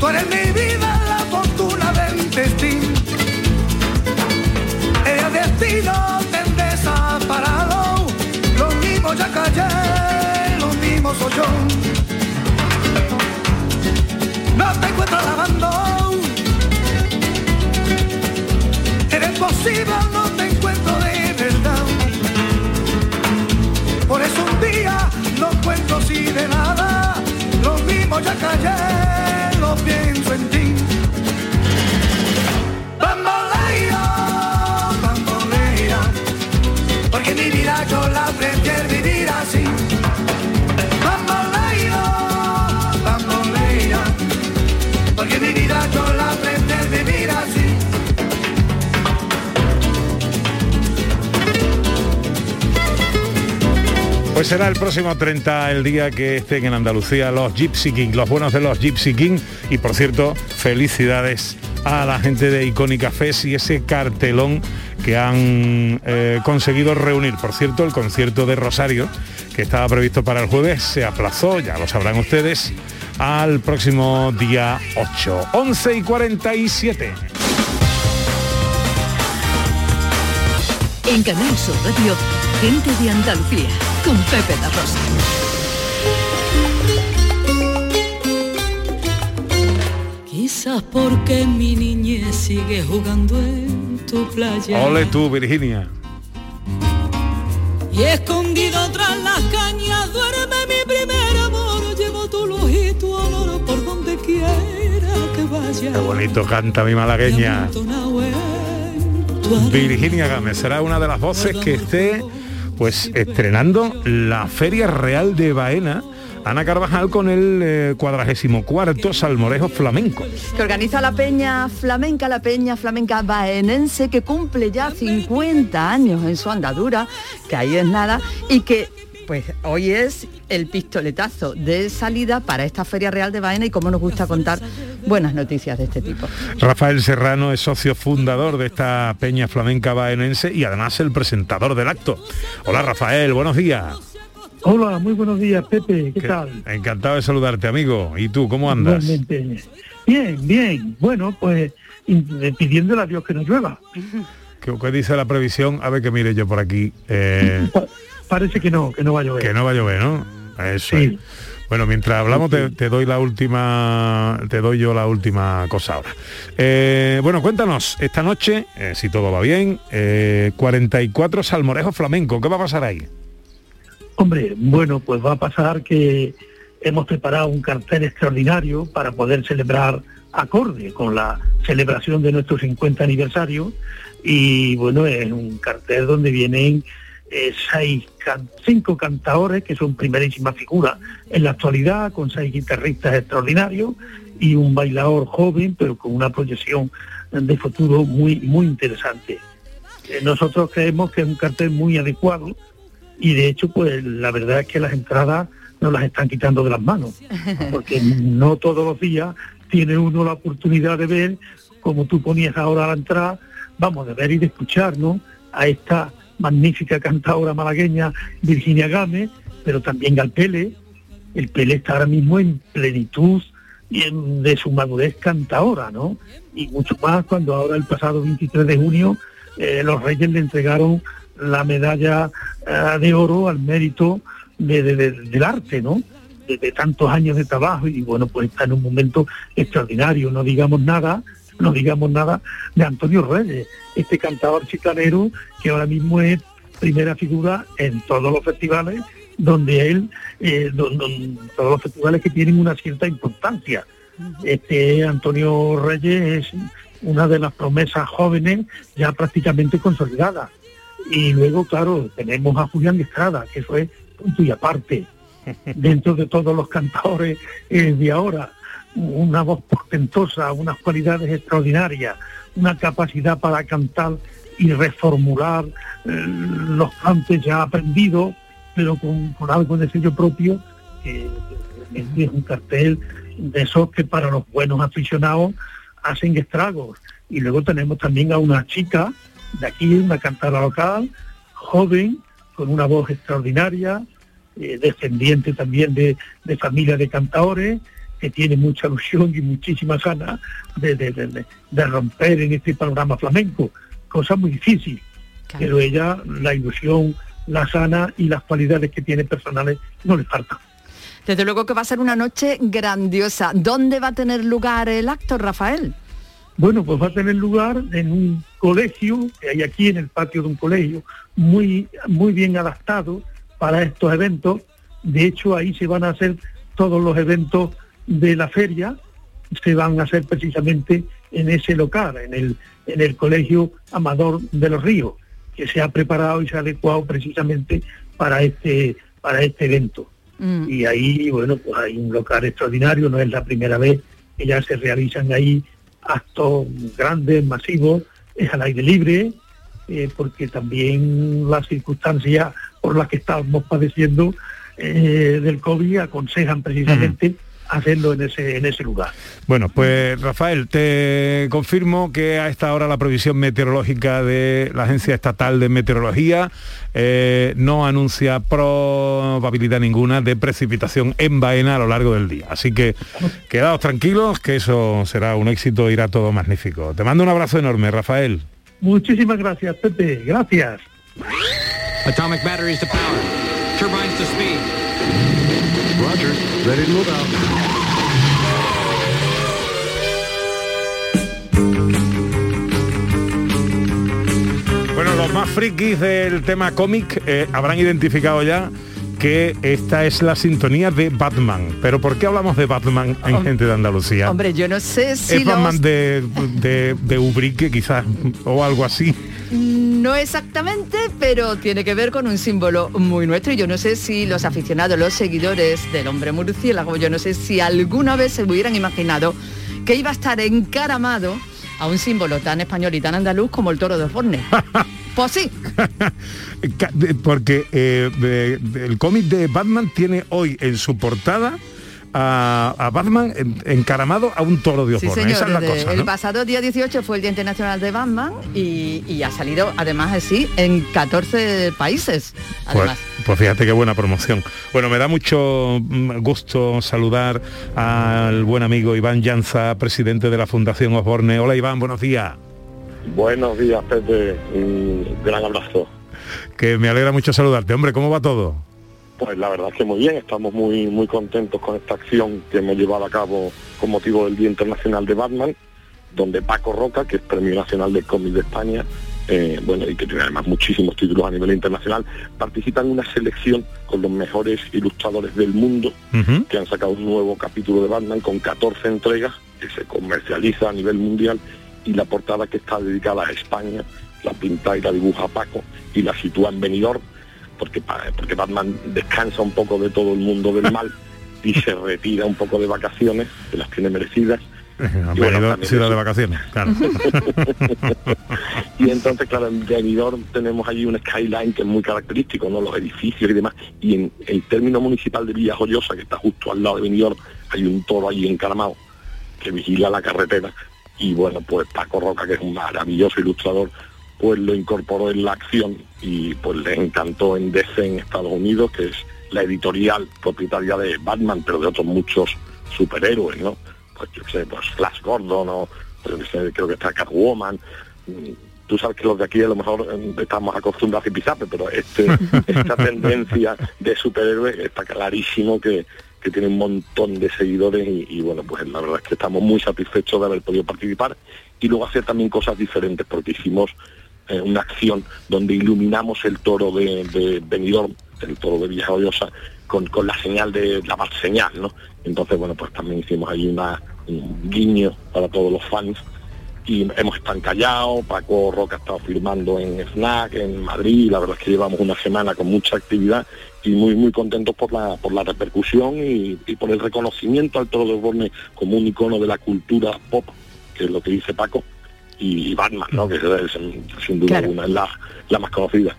Tú eres mi vida, la fortuna del destino. El destino te desaparado, lo mismo ya callé, lo mismo soy yo. No te encuentro lavando, eres posible, no te encuentro de verdad. Por eso un día no cuento así de nada, lo mismo ya callé, lo pienso Pues será el próximo 30 el día que estén en Andalucía los Gypsy King, los buenos de los Gypsy King. Y por cierto, felicidades a la gente de Icónica Fest y ese cartelón que han eh, conseguido reunir. Por cierto, el concierto de Rosario, que estaba previsto para el jueves, se aplazó, ya lo sabrán ustedes, al próximo día 8. 11 y 47. En Canal Radio, gente de Andalucía, con Pepe la Rosa. Quizás porque mi niñez sigue jugando en tu playa. Ole tú, Virginia. Y escondido tras las cañas duerme mi primer amor. Llevo tu luz y tu olor por donde quiera que vaya. Qué bonito canta mi malagueña. Virginia Gámez será una de las voces que esté pues estrenando la Feria Real de Baena. Ana Carvajal con el cuadragésimo cuarto Salmorejo Flamenco. que organiza la Peña Flamenca, la Peña Flamenca Baenense, que cumple ya 50 años en su andadura, que ahí es nada, y que pues hoy es el pistoletazo de salida para esta Feria Real de Baena y como nos gusta contar buenas noticias de este tipo. Rafael Serrano es socio fundador de esta peña flamenca baenense y además el presentador del acto. Hola Rafael, buenos días. Hola, muy buenos días, Pepe, ¿qué, tal? Encantado de saludarte, amigo. ¿Y tú, cómo andas? Igualmente. Bien, bien. Bueno, pues in- pidiéndole a Dios que no llueva. ¿Qué, qué dice la previsión? A ver que mire yo por aquí. eh, Pa- parece que no, que no va a llover. que no va a llover, ¿no? Eso Sí. es. Bueno, mientras hablamos te, te doy la última, te doy yo la última cosa ahora. Eh, bueno, cuéntanos, esta noche, eh, si todo va bien, eh, 44 salmorejos flamenco, ¿qué va a pasar ahí? Hombre, bueno, pues va a pasar que hemos preparado un cartel extraordinario para poder celebrar acorde con la celebración de nuestro 50 aniversario y bueno, es un cartel donde vienen eh, seis can- cinco cantadores que son primerísimas figuras en la actualidad, con seis guitarristas extraordinarios y un bailador joven, pero con una proyección de futuro muy, muy interesante. Eh, nosotros creemos que es un cartel muy adecuado y de hecho pues la verdad es que las entradas nos las están quitando de las manos porque no todos los días tiene uno la oportunidad de ver como tú ponías ahora a la entrada vamos de ver y de escuchar ¿no? a esta magnífica cantadora malagueña Virginia Gámez pero también al Pele el Pele está ahora mismo en plenitud de su madurez cantadora ¿no? y mucho más cuando ahora el pasado 23 de junio eh, los Reyes le entregaron la medalla eh, de oro al mérito de- de- de- del arte, ¿no? De tantos años de trabajo y bueno, pues está en un momento extraordinario. No digamos nada, no digamos nada de Antonio Reyes, este cantador chicanero que ahora mismo es primera figura en todos los festivales donde él, eh, don- don- todos los festivales que tienen una cierta importancia. Este Antonio Reyes es una de las promesas jóvenes ya prácticamente consolidadas. Y luego, claro, tenemos a Julián Estrada, que fue punto y aparte, dentro de todos los cantadores eh, de ahora. Una voz portentosa, unas cualidades extraordinarias, una capacidad para cantar y reformular eh, los cantes ya aprendidos, pero con, con algo de sello propio, que es un cartel de esos que para los buenos aficionados hacen estragos. Y luego tenemos también a una chica de aquí, una cantadora local, joven, con una voz extraordinaria, eh, descendiente también de, de familia de cantadores, que tiene mucha ilusión y muchísimas ganas de- de- de romper en este panorama flamenco, cosa muy difícil. Pero ella, la ilusión, la sana y las cualidades que tiene personales no le faltan. Desde luego que va a ser una noche grandiosa. ¿Dónde va a tener lugar el acto, Rafael? Bueno, pues va a tener lugar en un colegio, que hay aquí en el patio de un colegio, muy, muy bien adaptado para estos eventos. De hecho, ahí se van a hacer todos los eventos de la feria, se van a hacer precisamente en ese local, en el, en el Colegio Amador de los Ríos, que se ha preparado y se ha adecuado precisamente para este, para este evento. Y ahí, bueno, pues hay un local extraordinario, no es la primera vez que ya se realizan ahí actos grandes, masivos, es al aire libre, eh, porque también las circunstancias por las que estamos padeciendo eh, del COVID aconsejan precisamente hacerlo en ese, en ese lugar. Bueno, pues Rafael, te confirmo que a esta hora la previsión meteorológica de la Agencia Estatal de Meteorología eh, no anuncia probabilidad ninguna de precipitación en Baena a lo largo del día. Así que quedaos tranquilos, que eso será un éxito, irá todo magnífico. Te mando un abrazo enorme, Rafael. Muchísimas gracias, Pepe. Gracias. Atomic batteries to power. Turbines to speed. Ready to move out. Bueno, los más frikis del tema cómic eh, habrán identificado ya que esta es la sintonía de Batman. Pero ¿por qué hablamos de Batman en Gente de Andalucía? Hombre, yo no sé si es los- Batman de, de, de Ubrique quizás, o algo así. No exactamente, pero tiene que ver con un símbolo muy nuestro. Y yo no sé si los aficionados, los seguidores del hombre murciélago, yo no sé si alguna vez se hubieran imaginado que iba a estar encaramado a un símbolo tan español y tan andaluz como el toro de Fornes. Pues sí. Porque eh, el cómic de Batman tiene hoy en su portada a, a Batman en- encaramado a un toro de Sí, Osborne. Esa es la cosa, El ¿no? pasado día 18 fue el Día Internacional de Batman y, y ha salido además así en 14 países. Pues, Además. pues fíjate qué buena promoción. Bueno, me da mucho mm, gusto saludar al buen amigo Iván Llanza, presidente de la Fundación Osborne. Hola Iván, buenos días. Buenos días, Pepe. Un gran abrazo. Que me alegra mucho saludarte. Hombre, ¿cómo va todo? Pues la verdad es que muy bien, estamos muy muy contentos con esta acción que hemos llevado a cabo con motivo del Día Internacional de Batman, donde Paco Roca, que es Premio Nacional del Cómic de España, eh, bueno, y que tiene además muchísimos títulos a nivel internacional, participa en una selección con los mejores ilustradores del mundo, que han sacado un nuevo capítulo de Batman con 14 entregas, que se comercializa a nivel mundial, y la portada que está dedicada a España, la pinta y la dibuja Paco, y la sitúa en Benidorm, porque, porque Batman descansa un poco de todo el mundo del mal y se retira un poco de vacaciones, que las tiene merecidas. Y bueno, ciudad de vacaciones, claro. Y entonces, claro, en Benidorm tenemos allí un skyline que es muy característico, ¿no? Los edificios y demás. Y en el término municipal de Villa Joyosa, que está justo al lado de Benidorm, hay un toro allí encaramado que vigila la carretera. Y bueno, pues Paco Roca, que es un maravilloso ilustrador, pues lo incorporó en la acción y pues le encantó en DC en Estados Unidos, que es la editorial propietaria de Batman, pero de otros muchos superhéroes, ¿no? Pues yo qué sé, pues Flash Gordon o yo qué sé, creo que está Catwoman. Mm, Tú sabes que los de aquí a lo mejor eh, estamos acostumbrados a pisape, pero este, esta tendencia de superhéroes está clarísimo que, que tiene un montón de seguidores y, y, bueno, pues la verdad es que estamos muy satisfechos de haber podido participar y luego hacer también cosas diferentes porque hicimos eh, una acción donde iluminamos el toro de, de Benidorm, el toro de Villajoyosa, con, con la señal de la más señal, ¿no? Entonces, bueno, pues también hicimos ahí una, un guiño para todos los fans y hemos estado Paco Roca ha estado firmando en FNAC, en Madrid, la verdad es que llevamos una semana con mucha actividad y muy muy contentos por la por la repercusión y, y por el reconocimiento al Toro de Osborne como un icono de la cultura pop, que es lo que dice Paco, y, Batman, ¿no? que es, es, sin duda Claro. alguna es la, la más conocida.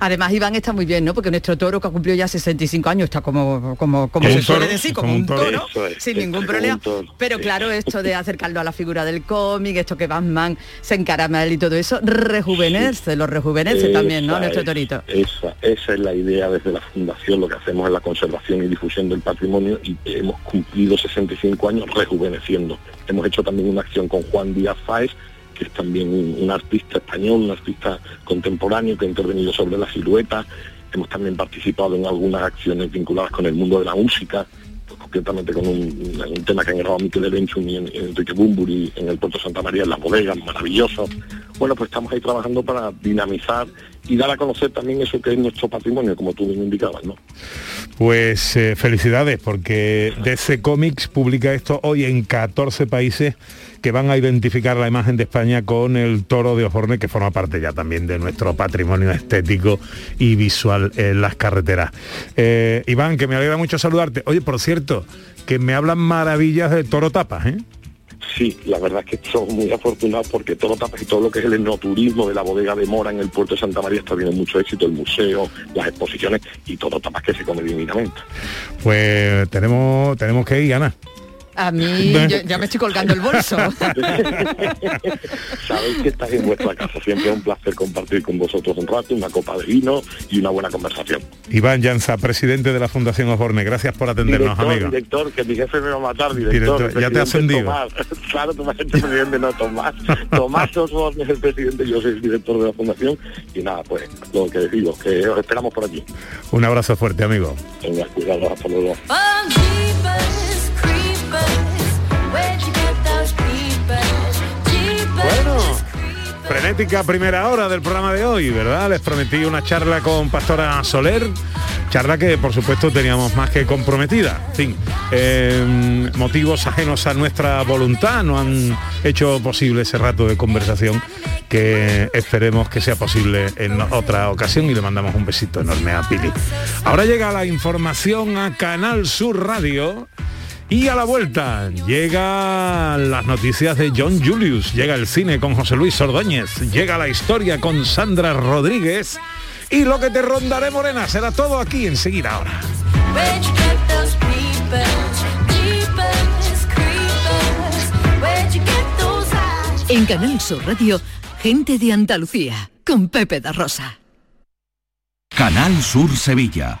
Además, Iván está muy bien, ¿no? Porque nuestro toro que ha cumplido ya 65 años está como, como, como se suele decir, como, como un toro. toro, Eso es, sin ningún problema. Pero sí. claro, esto de acercarlo a la figura del cómic, esto que Batman se encaramela y todo eso, rejuvenece, lo rejuvenece también, ¿no? Nuestro es- torito. Esa, esa es la idea desde la Fundación, lo que hacemos es la conservación y difusión del patrimonio y hemos cumplido 65 años rejuveneciendo. Hemos hecho también una acción con Juan Díaz Fáez, que es también un, artista español, un artista contemporáneo que ha intervenido sobre la silueta. Hemos también participado en algunas acciones vinculadas con el mundo de la música, pues, concretamente con un, tema que han grabado Miquel Elenchun y en- Enrique Bumburi en el Puerto Santa María, en las bodegas, maravilloso. Bueno, pues estamos ahí trabajando para dinamizar y dar a conocer también eso que es nuestro patrimonio, como tú bien indicabas, ¿no? Pues eh, felicidades, porque DC Comics publica esto hoy en 14 países que van a identificar la imagen de España con el toro de Osborne, que forma parte ya también de nuestro patrimonio estético y visual en las carreteras. Eh, Iván, que me alegra mucho saludarte. Oye, por cierto, que me hablan maravillas de toro tapas, ¿eh? Sí, la verdad es que somos muy afortunados porque todo tapas y todo lo que es el enoturismo de la bodega de Mora en el puerto de Santa María está teniendo mucho éxito, el museo, las exposiciones y todo tapas que se come divinamente. Pues tenemos, tenemos que ir, Ana. A mí yo- ya me estoy colgando el bolso. Sabéis que estáis en vuestra casa, siempre es un placer compartir con vosotros un rato, una copa de vino y una buena conversación. Iván Llanza, presidente de la Fundación Osborne, gracias por atendernos, director, amigo. director, que mi jefe me va a matar, director. Director, ya te ha ascendido. Tomás. claro, Tomás es el presidente, no Tomás. Tomás Osborne es el presidente, yo soy el director de la fundación y nada, pues lo que digo, que os esperamos por aquí. Un abrazo fuerte, amigo. Venga, cuidado, hasta luego. Frenética primera hora del programa de hoy, ¿verdad? Les prometí una charla con Pastora Soler, charla que por supuesto teníamos más que comprometida. En fin, eh, motivos ajenos a nuestra voluntad no han hecho posible ese rato de conversación que esperemos que sea posible en otra ocasión y le mandamos un besito enorme a Pili. Ahora llega la información a Canal Sur Radio Y a la vuelta llegan las noticias de John Julius, llega el cine con José Luis Ordóñez, llega la historia con Sandra Rodríguez y lo que te rondaré morena será todo aquí enseguida ahora. En Canal Sur Radio, gente de Andalucía, con Pepe da Rosa. Canal Sur Sevilla.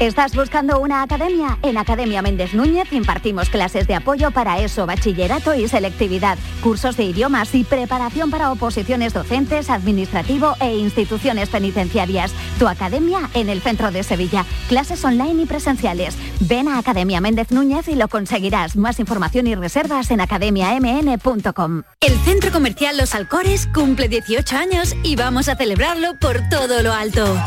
¿Estás buscando una academia? En Academia Méndez Núñez impartimos clases de apoyo para eso, bachillerato y selectividad, cursos de idiomas y preparación para oposiciones docentes, administrativo e instituciones penitenciarias. Tu academia en el centro de Sevilla. Clases online y presenciales. Ven a Academia Méndez Núñez y lo conseguirás. Más información y reservas en academiamn.com. El Centro Comercial Los Alcores cumple 18 años y vamos a celebrarlo por todo lo alto.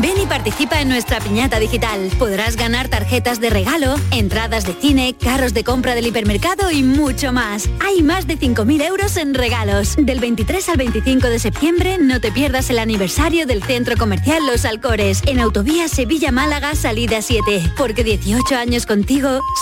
Ven y participa en nuestra piñata digital. Podrás ganar tarjetas de regalo, entradas de cine, carros de compra del hipermercado y mucho más. Hay más de 5.000 euros en regalos. Del 23 al 25 de septiembre no te pierdas el aniversario del Centro Comercial Los Alcores en Autovía Sevilla-Málaga, salida 7. Porque 18 años contigo